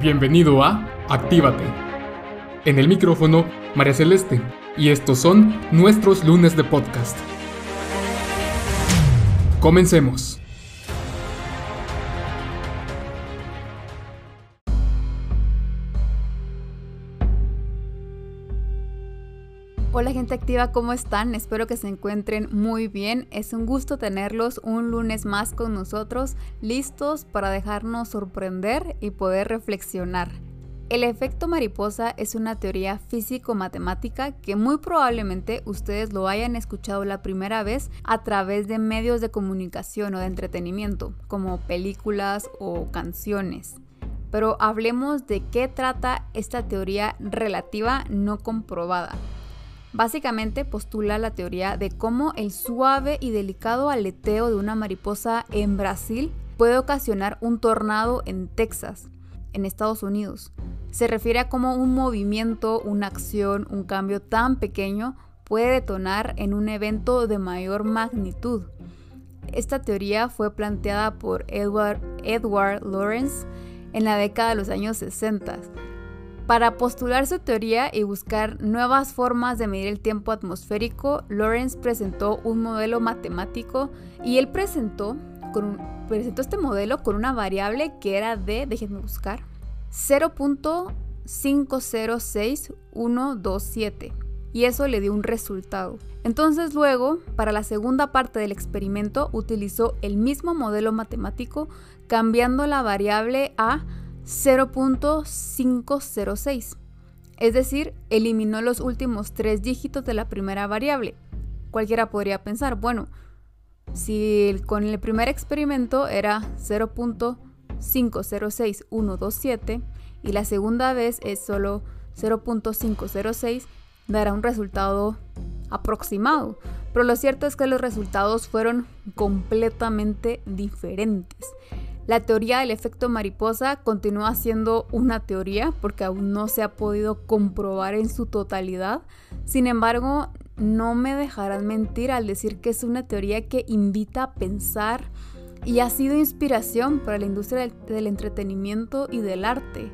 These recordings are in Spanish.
Bienvenido a Actívate. En el micrófono, María Celeste, y estos son nuestros lunes de podcast. Comencemos. Hola gente activa, ¿cómo están? Espero que se encuentren muy bien. Es un gusto tenerlos un lunes más con nosotros, listos para dejarnos sorprender y poder reflexionar. El efecto mariposa es una teoría físico-matemática que muy probablemente ustedes lo hayan escuchado la primera vez a través de medios de comunicación o de entretenimiento, como películas o canciones. Pero hablemos de qué trata esta teoría relativa no comprobada. Básicamente postula la teoría de cómo el suave y delicado aleteo de una mariposa en Brasil puede ocasionar un tornado en Texas, en Estados Unidos. Se refiere a cómo un movimiento, una acción, un cambio tan pequeño puede detonar en un evento de mayor magnitud. Esta teoría fue planteada por Edward, Edward Lawrence en la década de los años 60 para postular su teoría y buscar nuevas formas de medir el tiempo atmosférico, Lawrence presentó un modelo matemático y él presentó, presentó este modelo con una variable que era de, déjenme buscar, 0.506127 y eso le dio un resultado. Entonces luego, para la segunda parte del experimento, utilizó el mismo modelo matemático cambiando la variable a 0.506, es decir, eliminó los últimos tres dígitos de la primera variable. Cualquiera podría pensar, bueno, si con el primer experimento era 0.506127 y la segunda vez es solo 0.506, dará un resultado aproximado. Pero lo cierto es que los resultados fueron completamente diferentes. La teoría del efecto mariposa continúa siendo una teoría porque aún no se ha podido comprobar en su totalidad. Sin embargo, no me dejarán mentir al decir que es una teoría que invita a pensar y ha sido inspiración para la industria del, entretenimiento y del arte.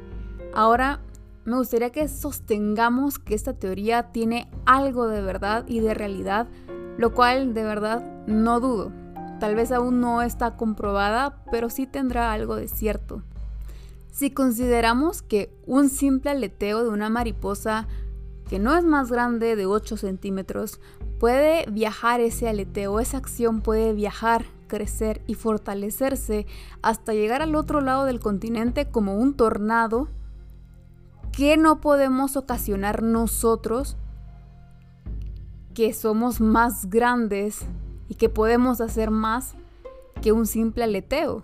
Ahora, me gustaría que sostengamos que esta teoría tiene algo de verdad y de realidad, lo cual de verdad no dudo. Tal vez aún no está comprobada, pero sí tendrá algo de cierto. Si consideramos que un simple aleteo de una mariposa que no es más grande de 8 centímetros, puede viajar ese aleteo, esa acción puede viajar, crecer y fortalecerse hasta llegar al otro lado del continente como un tornado, ¿qué no podemos ocasionar nosotros que somos más grandes y que podemos hacer más que un simple aleteo.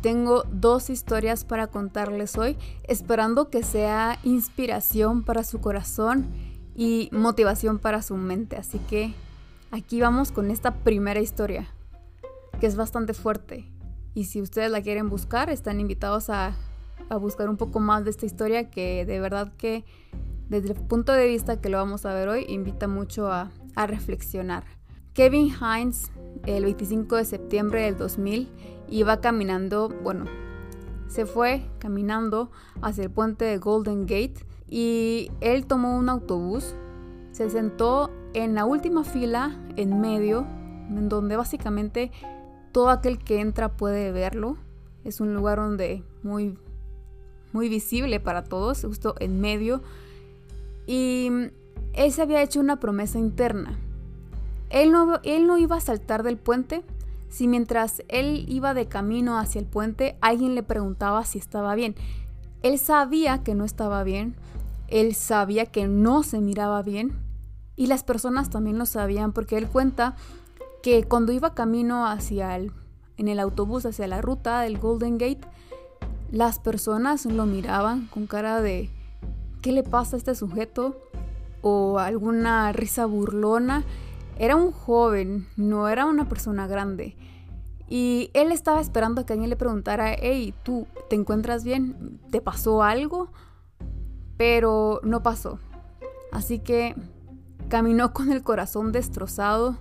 Tengo dos historias para contarles hoy, esperando que sea inspiración para su corazón y motivación para su mente. Así que aquí vamos con esta primera historia, que es bastante fuerte. Y si ustedes la quieren buscar, están invitados a, buscar un poco más de esta historia que de verdad que desde el punto de vista que lo vamos a ver hoy, invita mucho a reflexionar. Kevin Hines, el 25 de septiembre del 2000, iba caminando, bueno, se fue caminando hacia el puente de Golden Gate y él tomó un autobús, se sentó en la última fila, en medio, en donde básicamente todo aquel que entra puede verlo. Es un lugar donde muy, muy visible para todos, justo en medio. Y él se había hecho una promesa interna él no, él no iba a saltar del puente si mientras él iba de camino hacia el puente alguien le preguntaba si estaba bien. Él sabía que no estaba bien, él sabía que no se miraba bien y las personas también lo sabían porque él cuenta que cuando iba camino hacia el, en el autobús hacia la ruta del Golden Gate, las personas lo miraban con cara de ¿qué le pasa a este sujeto? o alguna risa burlona era un joven, no era una persona grande. Y él estaba esperando que alguien le preguntara, hey, ¿tú te encuentras bien? ¿Te pasó algo? Pero no pasó. Así que caminó con el corazón destrozado,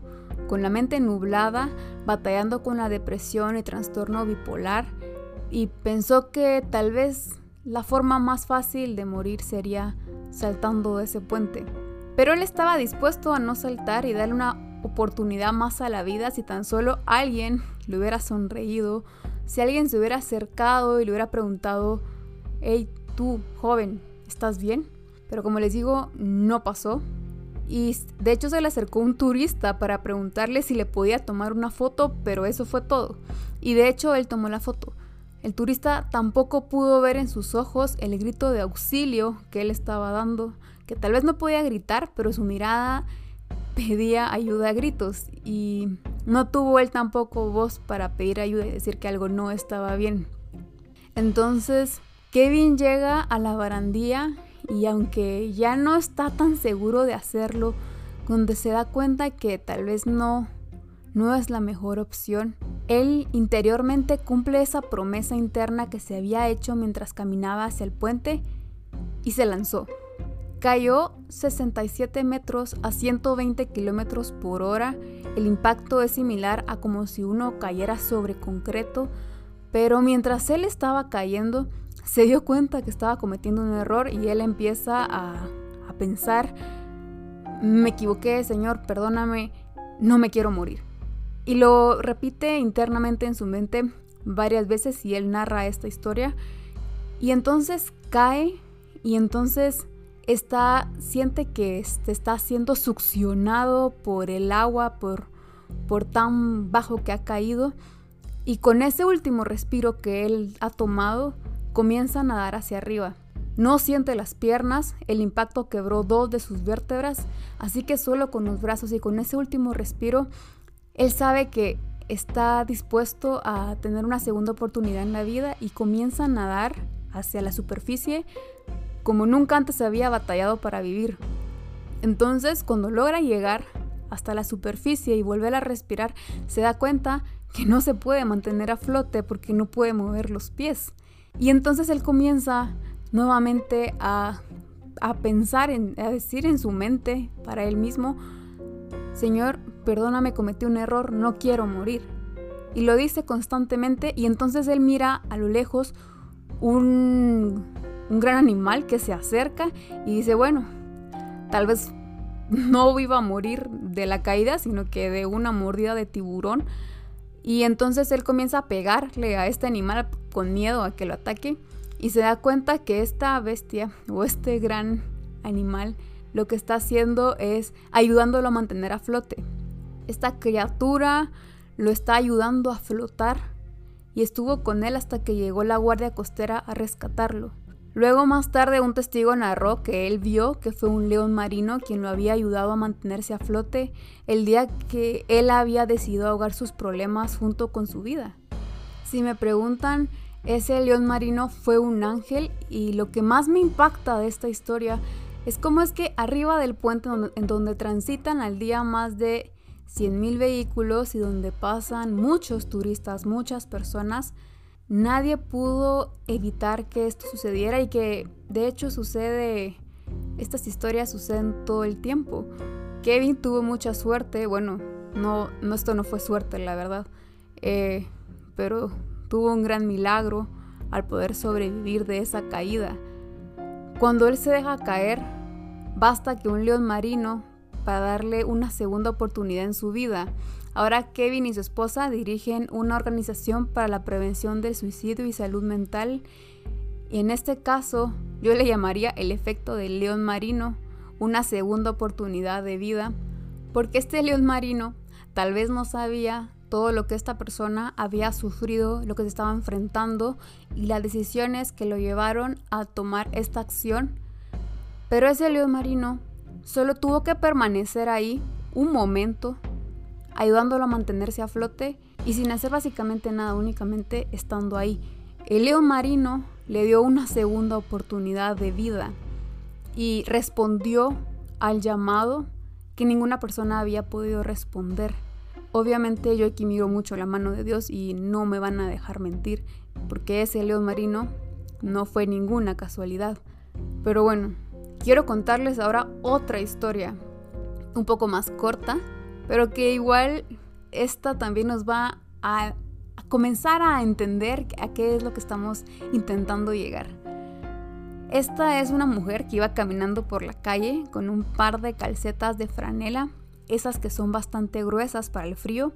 con la mente nublada, batallando con la depresión y trastorno bipolar. y pensó que tal vez la forma más fácil de morir sería saltando de ese puente. Pero él estaba dispuesto a no saltar y darle una oportunidad más a la vida si tan solo alguien le hubiera sonreído, si alguien se hubiera acercado y le hubiera preguntado, hey tú, joven, ¿estás bien? Pero como les digo, no pasó. Y de hecho se le acercó un turista para preguntarle si le podía tomar una foto, pero eso fue todo. Y de hecho él tomó la foto. El turista tampoco pudo ver en sus ojos el grito de auxilio que él estaba dando, que tal vez no podía gritar, pero su mirada pedía ayuda a gritos y no tuvo él tampoco voz para pedir ayuda y decir que algo no estaba bien. Entonces, Kevin llega a la barandilla y aunque ya no está tan seguro de hacerlo, donde se da cuenta que tal vez no no es la mejor opción. Él interiormente cumple esa promesa interna que se había hecho mientras caminaba hacia el puente y se lanzó. Cayó 67 metros a 120 kilómetros por hora. El impacto es similar a como si uno cayera sobre concreto, pero mientras él estaba cayendo, se dio cuenta que estaba cometiendo un error y él empieza a, a pensar, me equivoqué, Señor, perdóname, no me quiero morir. Y lo repite internamente en su mente varias veces y él narra esta historia. Y entonces cae y entonces está, siente que está siendo succionado por el agua, por, por tan bajo que ha caído. Y con ese último respiro que él ha tomado, comienza a nadar hacia arriba. No siente las piernas, el impacto quebró dos de sus vértebras, así que solo con los brazos y con ese último respiro él sabe que está dispuesto a tener una segunda oportunidad en la vida y comienza a nadar hacia la superficie como nunca antes había batallado para vivir. Entonces, cuando logra llegar hasta la superficie y volver a respirar, se da cuenta que no se puede mantener a flote porque no puede mover los pies. Y entonces él comienza nuevamente a, a pensar, en, a decir en su mente para él mismo, Señor, perdóname, cometí un error, no quiero morir. Y lo dice constantemente y entonces él mira a lo lejos un, un gran animal que se acerca y dice, bueno, tal vez no iba a morir de la caída, sino que de una mordida de tiburón. Y entonces él comienza a pegarle a este animal con miedo a que lo ataque y se da cuenta que esta bestia o este gran animal lo que está haciendo es ayudándolo a mantener a flote. Esta criatura lo está ayudando a flotar y estuvo con él hasta que llegó la guardia costera a rescatarlo. Luego más tarde un testigo narró que él vio que fue un león marino quien lo había ayudado a mantenerse a flote el día que él había decidido ahogar sus problemas junto con su vida. Si me preguntan, ese león marino fue un ángel y lo que más me impacta de esta historia es como es que arriba del puente en donde transitan al día más de 100.000 vehículos y donde pasan muchos turistas, muchas personas, nadie pudo evitar que esto sucediera y que de hecho sucede, estas historias suceden todo el tiempo. Kevin tuvo mucha suerte, bueno, no, no esto no fue suerte, la verdad, eh, pero tuvo un gran milagro al poder sobrevivir de esa caída. Cuando él se deja caer, basta que un león marino para darle una segunda oportunidad en su vida. Ahora Kevin y su esposa dirigen una organización para la prevención del suicidio y salud mental. Y en este caso yo le llamaría el efecto del león marino, una segunda oportunidad de vida, porque este león marino tal vez no sabía todo lo que esta persona había sufrido, lo que se estaba enfrentando y las decisiones que lo llevaron a tomar esta acción. Pero ese león marino Solo tuvo que permanecer ahí un momento, ayudándolo a mantenerse a flote y sin hacer básicamente nada, únicamente estando ahí. El león marino le dio una segunda oportunidad de vida y respondió al llamado que ninguna persona había podido responder. Obviamente yo aquí miro mucho la mano de Dios y no me van a dejar mentir, porque ese león marino no fue ninguna casualidad. Pero bueno, quiero contarles ahora otra historia, un poco más corta, pero que igual esta también nos va a, comenzar a entender a qué es lo que estamos intentando llegar. Esta es una mujer que iba caminando por la calle con un par de calcetas de franela, esas que son bastante gruesas para el frío,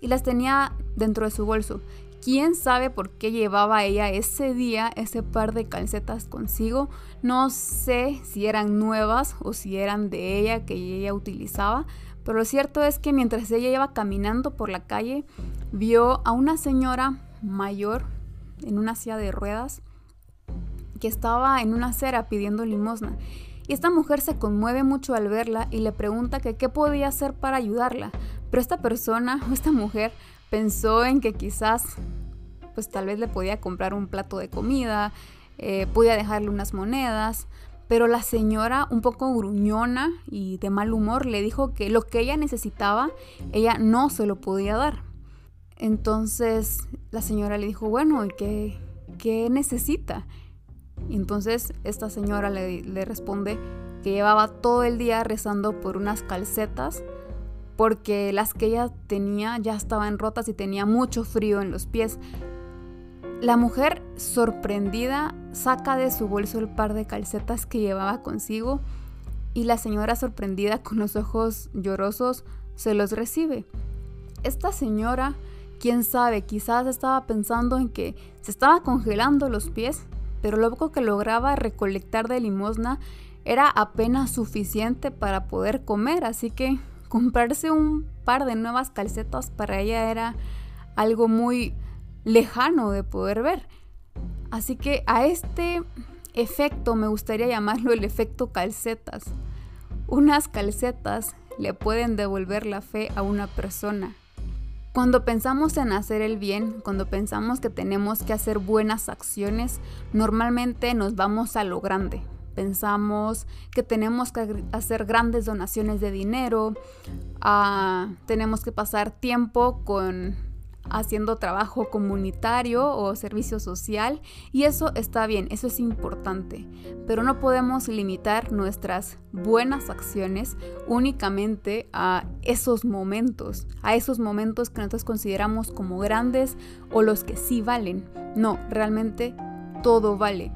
y las tenía dentro de su bolso. ¿Quién sabe por qué llevaba ella ese día ese par de calcetas consigo? No sé si eran nuevas o si eran de ella que ella utilizaba, pero lo cierto es que mientras ella iba caminando por la calle, vio a una señora mayor en una silla de ruedas que estaba en una acera pidiendo limosna. Y esta mujer se conmueve mucho al verla y le pregunta qué podía hacer para ayudarla. Pero esta persona, esta mujer, pensó en que quizás, pues tal vez le podía comprar un plato de comida, eh, podía dejarle unas monedas, pero la señora, un poco gruñona y de mal humor, le dijo que lo que ella necesitaba, ella no se lo podía dar. Entonces la señora le dijo, bueno, ¿y qué, qué necesita? Y entonces esta señora le, le responde que llevaba todo el día rezando por unas calcetas porque las que ella tenía ya estaban rotas y tenía mucho frío en los pies. La mujer, sorprendida, saca de su bolso el par de calcetas que llevaba consigo y la señora, sorprendida con los ojos llorosos, se los recibe. Esta señora, quién sabe, quizás estaba pensando en que se estaba congelando los pies, pero lo poco que lograba recolectar de limosna era apenas suficiente para poder comer, así que comprarse un par de nuevas calcetas para ella era algo muy lejano de poder ver. Así que a este efecto me gustaría llamarlo el efecto calcetas. Unas calcetas le pueden devolver la fe a una persona. Cuando pensamos en hacer el bien, cuando pensamos que tenemos que hacer buenas acciones, normalmente nos vamos a lo grande, pensamos que tenemos que hacer grandes donaciones de dinero, ah, tenemos que pasar tiempo con haciendo trabajo comunitario o servicio social y eso está bien, eso es importante, pero no podemos limitar nuestras buenas acciones únicamente a esos momentos, a esos momentos que nosotros consideramos como grandes o los que sí valen. No, realmente todo vale.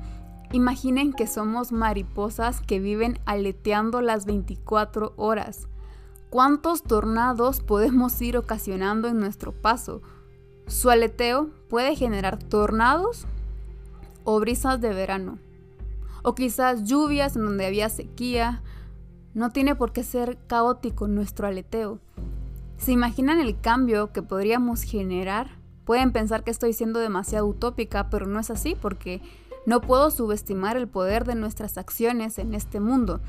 Imaginen que somos mariposas que viven aleteando las 24 horas. ¿Cuántos tornados podemos ir ocasionando en nuestro paso? Su aleteo puede generar tornados o brisas de verano. O quizás lluvias en donde había sequía. No tiene por qué ser caótico nuestro aleteo. ¿Se imaginan el cambio que podríamos generar? Pueden pensar que estoy siendo demasiado utópica, pero no es así porque no puedo subestimar el poder de nuestras acciones en este mundo.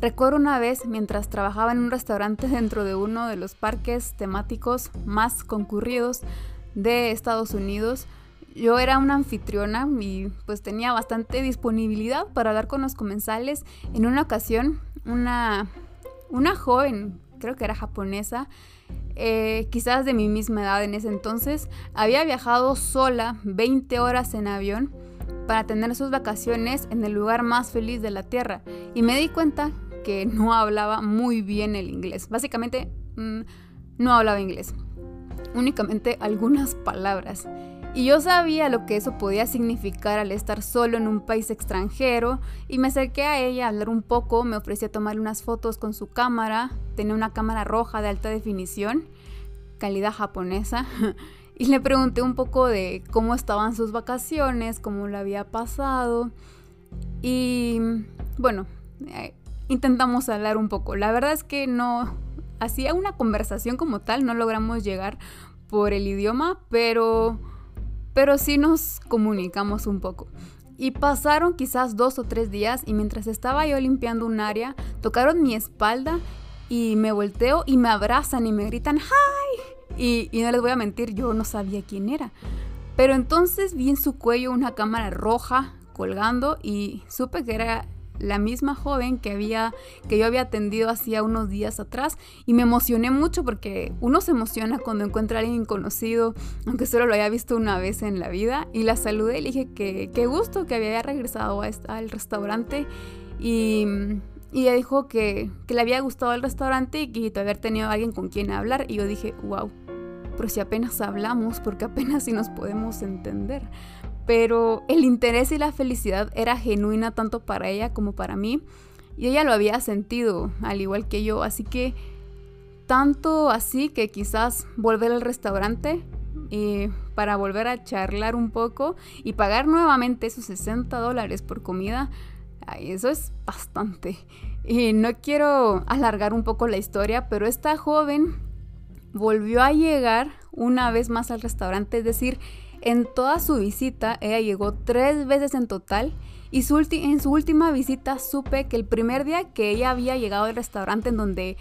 Recuerdo una vez mientras trabajaba en un restaurante dentro de uno de los parques temáticos más concurridos de Estados Unidos. Yo era una anfitriona y pues tenía bastante disponibilidad para hablar con los comensales. En una ocasión, una, una joven, creo que era japonesa, eh, quizás de mi misma edad en ese entonces, había viajado sola 20 horas en avión para tener sus vacaciones en el lugar más feliz de la Tierra. Y me di cuenta que no hablaba muy bien el inglés. Básicamente, mm, no hablaba inglés. Únicamente algunas palabras. Y yo sabía lo que eso podía significar al estar solo en un país extranjero y me acerqué a ella a hablar un poco, me ofrecí a tomarle unas fotos con su cámara, tenía una cámara roja de alta definición, calidad japonesa, y le pregunté un poco de cómo estaban sus vacaciones, cómo le había pasado. Y bueno, eh, intentamos hablar un poco. La verdad es que no hacía una conversación como tal, no logramos llegar por el idioma, pero pero sí nos comunicamos un poco. Y pasaron quizás dos o tres días y mientras estaba yo limpiando un área, tocaron mi espalda y me volteo y me abrazan y me gritan ¡Hi! Y, no les voy a mentir, yo no sabía quién era. Pero entonces vi en su cuello una cámara roja colgando y supe que era la misma joven que había que yo había atendido hacía unos días atrás y me emocioné mucho porque uno se emociona cuando encuentra a alguien conocido, aunque solo lo haya visto una vez en la vida y la saludé y dije que qué gusto que había regresado al restaurante y, y ella dijo que, que le había gustado el restaurante y que haber tenido a alguien con quien hablar y yo dije, wow, pero si apenas hablamos, porque apenas si nos podemos entender. Pero el interés y la felicidad era genuina tanto para ella como para mí. Y ella lo había sentido, al igual que yo. Así que tanto así que quizás volver al restaurante eh, para volver a charlar un poco y pagar nuevamente esos 60 dólares por comida, eso es bastante. Y no quiero alargar un poco la historia, pero esta joven volvió a llegar una vez más al restaurante, es decir, en toda su visita ella llegó tres veces en total y en su última visita supe que el primer día que ella había llegado al restaurante en donde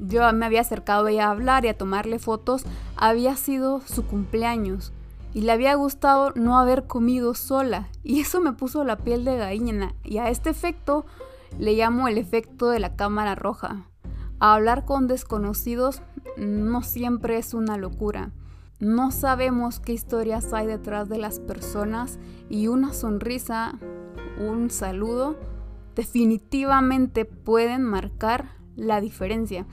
yo me había acercado a ella a hablar y a tomarle fotos, había sido su cumpleaños y le había gustado no haber comido sola y eso me puso la piel de gallina y a este efecto le llamo el efecto de la cámara roja. A hablar con desconocidos no siempre es una locura. No sabemos qué historias hay detrás de las personas y una sonrisa, un saludo, definitivamente pueden marcar la diferencia.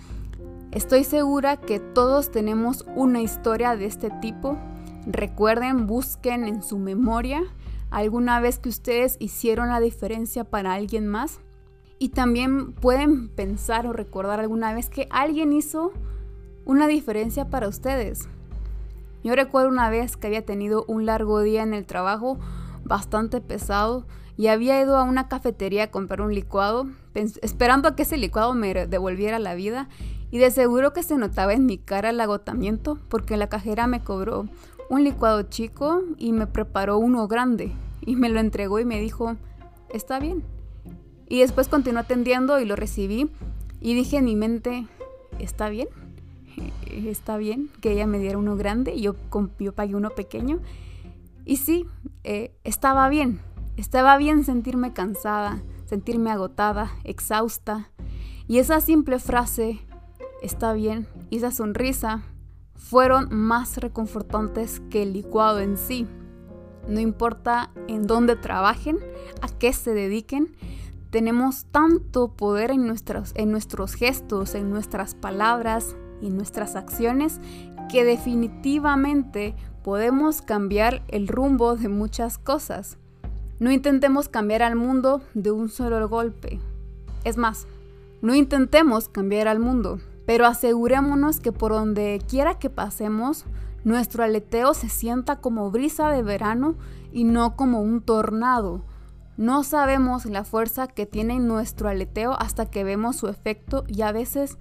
Estoy segura que todos tenemos una historia de este tipo. Recuerden, busquen en su memoria alguna vez que ustedes hicieron la diferencia para alguien más. Y también pueden pensar o recordar alguna vez que alguien hizo una diferencia para ustedes. Yo recuerdo una vez que había tenido un largo día en el trabajo, bastante pesado, y había ido a una cafetería a comprar un licuado, esperando a que ese licuado me devolviera la vida y de seguro que se notaba en mi cara el agotamiento porque la cajera me cobró un licuado chico y me preparó uno grande y me lo entregó y me dijo, está bien. Y después continuó atendiendo y lo recibí y dije en mi mente, está bien, está bien que ella me diera uno grande y yo, yo pagué uno pequeño. Y sí, eh, estaba bien, estaba bien sentirme cansada, sentirme agotada, exhausta. Y esa simple frase, está bien, y esa sonrisa fueron más reconfortantes que el licuado en sí. No importa en dónde trabajen, a qué se dediquen, tenemos tanto poder en nuestros, en nuestros gestos, en nuestras palabras y nuestras acciones que definitivamente podemos cambiar el rumbo de muchas cosas. No intentemos cambiar al mundo de un solo golpe. Es más, no intentemos cambiar al mundo, pero asegurémonos que por donde quiera que pasemos, nuestro aleteo se sienta como brisa de verano y no como un tornado. No sabemos la fuerza que tiene nuestro aleteo hasta que vemos su efecto y a veces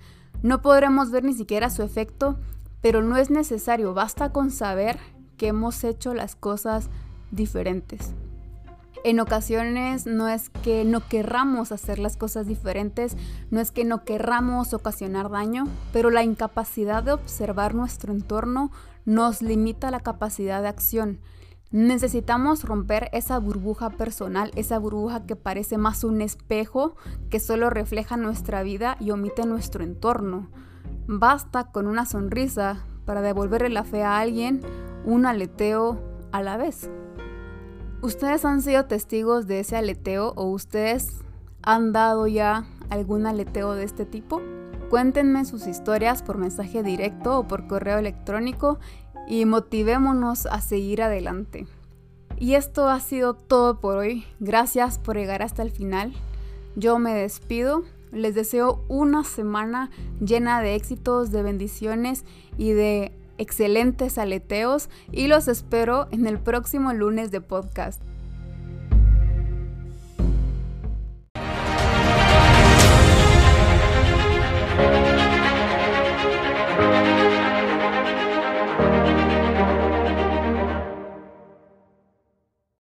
no podremos ver ni siquiera su efecto, pero no es necesario, basta con saber que hemos hecho las cosas diferentes. En ocasiones no es que no querramos hacer las cosas diferentes, no es que no querramos ocasionar daño, pero la incapacidad de observar nuestro entorno nos limita la capacidad de acción. Necesitamos romper esa burbuja personal, esa burbuja que parece más un espejo que solo refleja nuestra vida y omite nuestro entorno. Basta con una sonrisa para devolverle la fe a alguien, un aleteo a la vez. ¿Ustedes han sido testigos de ese aleteo o ustedes han dado ya algún aleteo de este tipo? Cuéntenme sus historias por mensaje directo o por correo electrónico y motivémonos a seguir adelante. Y esto ha sido todo por hoy. Gracias por llegar hasta el final. Yo me despido. Les deseo una semana llena de éxitos, de bendiciones y de excelentes aleteos y los espero en el próximo lunes de podcast.